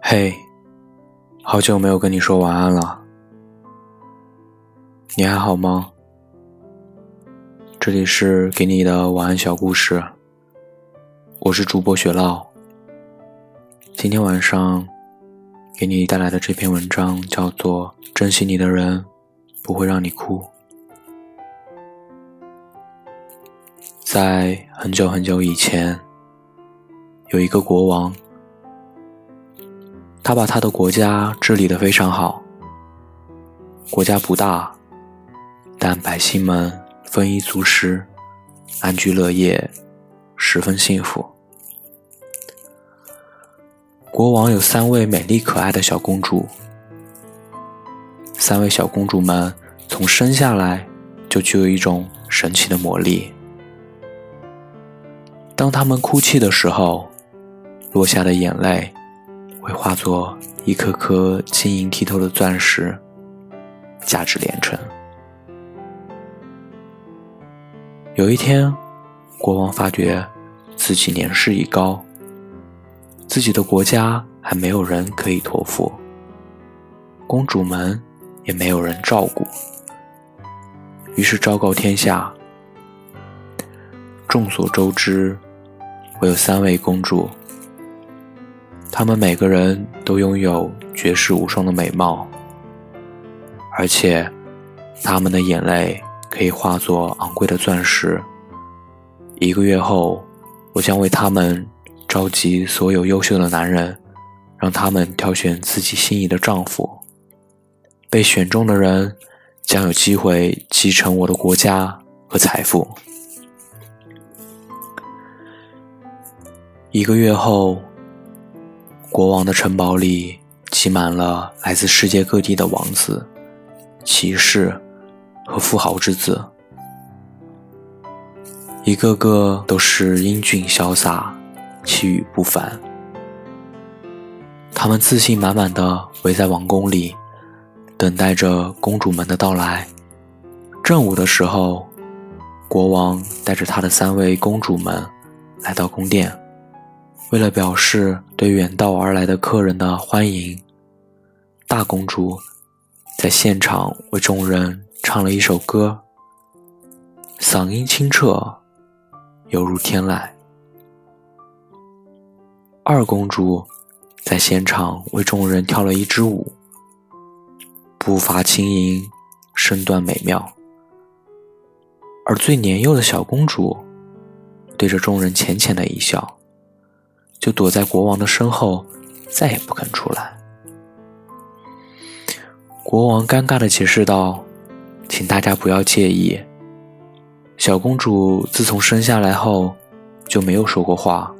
嘿，好久没有跟你说晚安了，你还好吗？这里是给你的晚安小故事，我是主播雪酪。今天晚上给你带来的这篇文章叫做《珍惜你的人不会让你哭》。在很久很久以前，有一个国王。他把他的国家治理得非常好。国家不大，但百姓们丰衣足食，安居乐业，十分幸福。国王有三位美丽可爱的小公主，三位小公主们从生下来就具有一种神奇的魔力。当她们哭泣的时候，落下的眼泪。会化作一颗颗晶莹剔透的钻石，价值连城。有一天，国王发觉自己年事已高，自己的国家还没有人可以托付，公主们也没有人照顾，于是昭告天下。众所周知，我有三位公主。他们每个人都拥有绝世无双的美貌，而且他们的眼泪可以化作昂贵的钻石。一个月后，我将为他们召集所有优秀的男人，让他们挑选自己心仪的丈夫。被选中的人将有机会继承我的国家和财富。一个月后。国王的城堡里挤满了来自世界各地的王子、骑士和富豪之子，一个个都是英俊潇洒、气宇不凡。他们自信满满的围在王宫里，等待着公主们的到来。正午的时候，国王带着他的三位公主们来到宫殿。为了表示对远道而来的客人的欢迎，大公主在现场为众人唱了一首歌，嗓音清澈，犹如天籁。二公主在现场为众人跳了一支舞，步伐轻盈，身段美妙。而最年幼的小公主对着众人浅浅的一笑。就躲在国王的身后，再也不肯出来。国王尴尬的解释道：“请大家不要介意，小公主自从生下来后就没有说过话，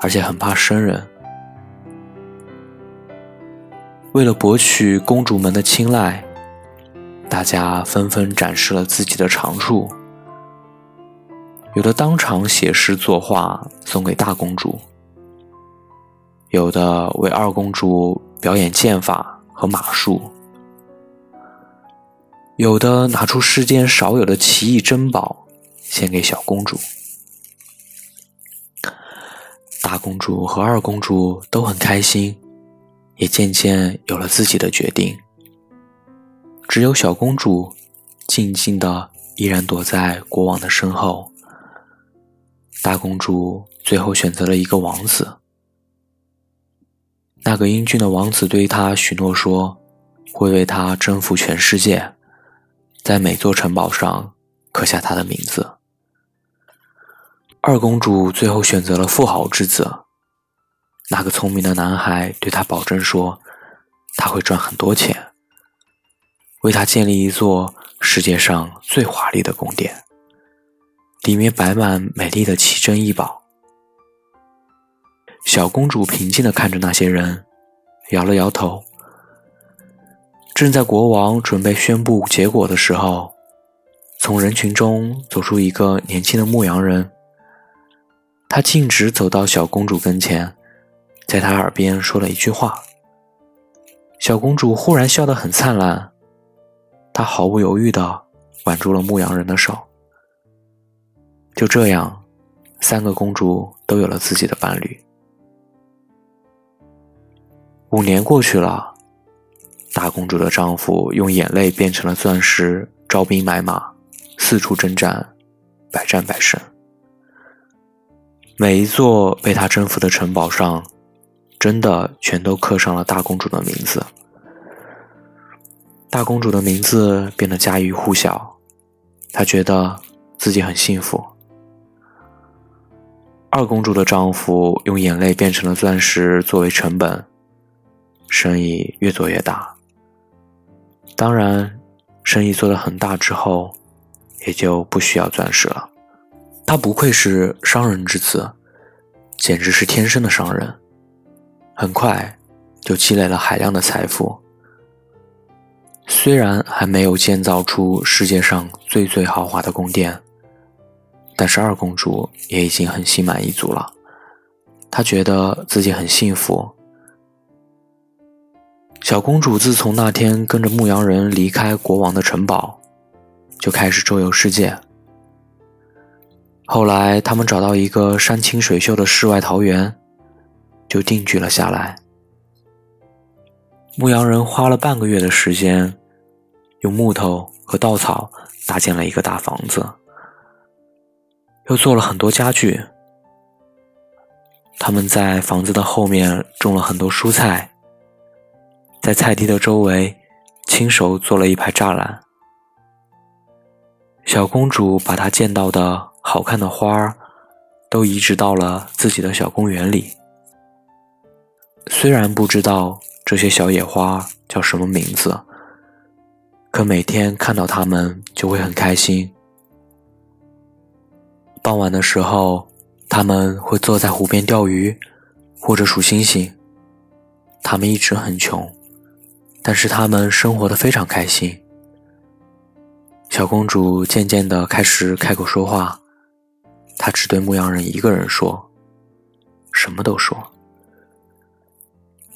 而且很怕生人。为了博取公主们的青睐，大家纷纷展示了自己的长处，有的当场写诗作画送给大公主。”有的为二公主表演剑法和马术，有的拿出世间少有的奇异珍宝献给小公主。大公主和二公主都很开心，也渐渐有了自己的决定。只有小公主静静的依然躲在国王的身后。大公主最后选择了一个王子。那个英俊的王子对她许诺说，会为她征服全世界，在每座城堡上刻下他的名字。二公主最后选择了富豪之子。那个聪明的男孩对她保证说，他会赚很多钱，为她建立一座世界上最华丽的宫殿，里面摆满美丽的奇珍异宝。小公主平静地看着那些人，摇了摇头。正在国王准备宣布结果的时候，从人群中走出一个年轻的牧羊人。他径直走到小公主跟前，在她耳边说了一句话。小公主忽然笑得很灿烂，她毫不犹豫地挽住了牧羊人的手。就这样，三个公主都有了自己的伴侣。五年过去了，大公主的丈夫用眼泪变成了钻石，招兵买马，四处征战，百战百胜。每一座被他征服的城堡上，真的全都刻上了大公主的名字。大公主的名字变得家喻户晓，她觉得自己很幸福。二公主的丈夫用眼泪变成了钻石作为成本，生意越做越大。当然，生意做得很大之后，也就不需要钻石了。他不愧是商人之子，简直是天生的商人。很快就积累了海量的财富。虽然还没有建造出世界上最最豪华的宫殿。但是二公主也已经很心满意足了，她觉得自己很幸福。小公主自从那天跟着牧羊人离开国王的城堡，就开始周游世界。后来他们找到一个山清水秀的世外桃源，就定居了下来。牧羊人花了半个月的时间，用木头和稻草搭建了一个大房子。又做了很多家具。他们在房子的后面种了很多蔬菜，在菜地的周围亲手做了一排栅栏。小公主把她见到的好看的花儿都移植到了自己的小公园里。虽然不知道这些小野花叫什么名字，可每天看到它们就会很开心。傍晚的时候，他们会坐在湖边钓鱼，或者数星星。他们一直很穷，但是他们生活的非常开心。小公主渐渐的开始开口说话，她只对牧羊人一个人说，什么都说。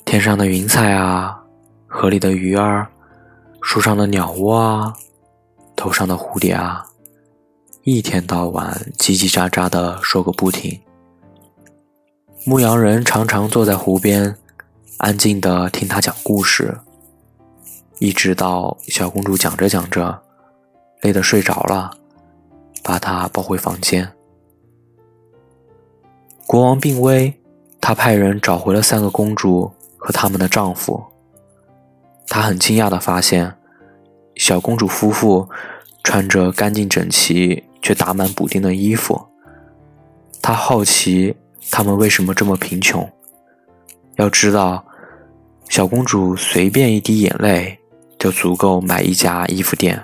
天上的云彩啊，河里的鱼儿，树上的鸟窝啊，头上的蝴蝶啊。一天到晚叽叽喳喳的说个不停。牧羊人常常坐在湖边，安静的听他讲故事，一直到小公主讲着讲着，累得睡着了，把她抱回房间。国王病危，他派人找回了三个公主和他们的丈夫。他很惊讶的发现，小公主夫妇穿着干净整齐。却打满补丁的衣服。他好奇他们为什么这么贫穷。要知道，小公主随便一滴眼泪就足够买一家衣服店。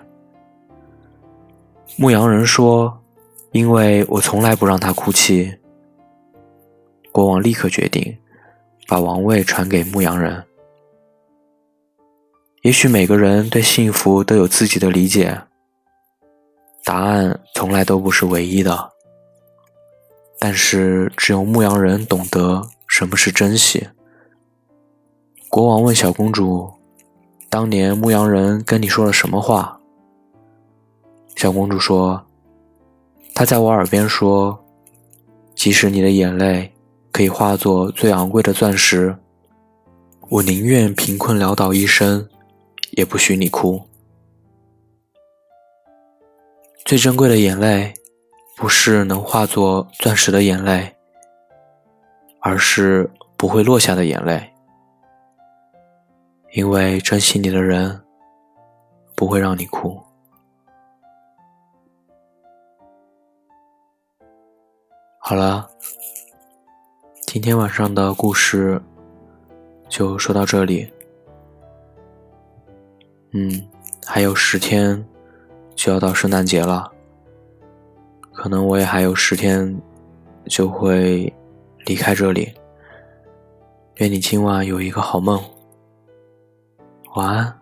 牧羊人说：“因为我从来不让她哭泣。”国王立刻决定把王位传给牧羊人。也许每个人对幸福都有自己的理解。答案从来都不是唯一的，但是只有牧羊人懂得什么是珍惜。国王问小公主：“当年牧羊人跟你说了什么话？”小公主说：“他在我耳边说，即使你的眼泪可以化作最昂贵的钻石，我宁愿贫困潦倒一生，也不许你哭。”最珍贵的眼泪，不是能化作钻石的眼泪，而是不会落下的眼泪。因为珍惜你的人，不会让你哭。好了，今天晚上的故事就说到这里。嗯，还有十天。就要到圣诞节了，可能我也还有十天就会离开这里。愿你今晚有一个好梦，晚安。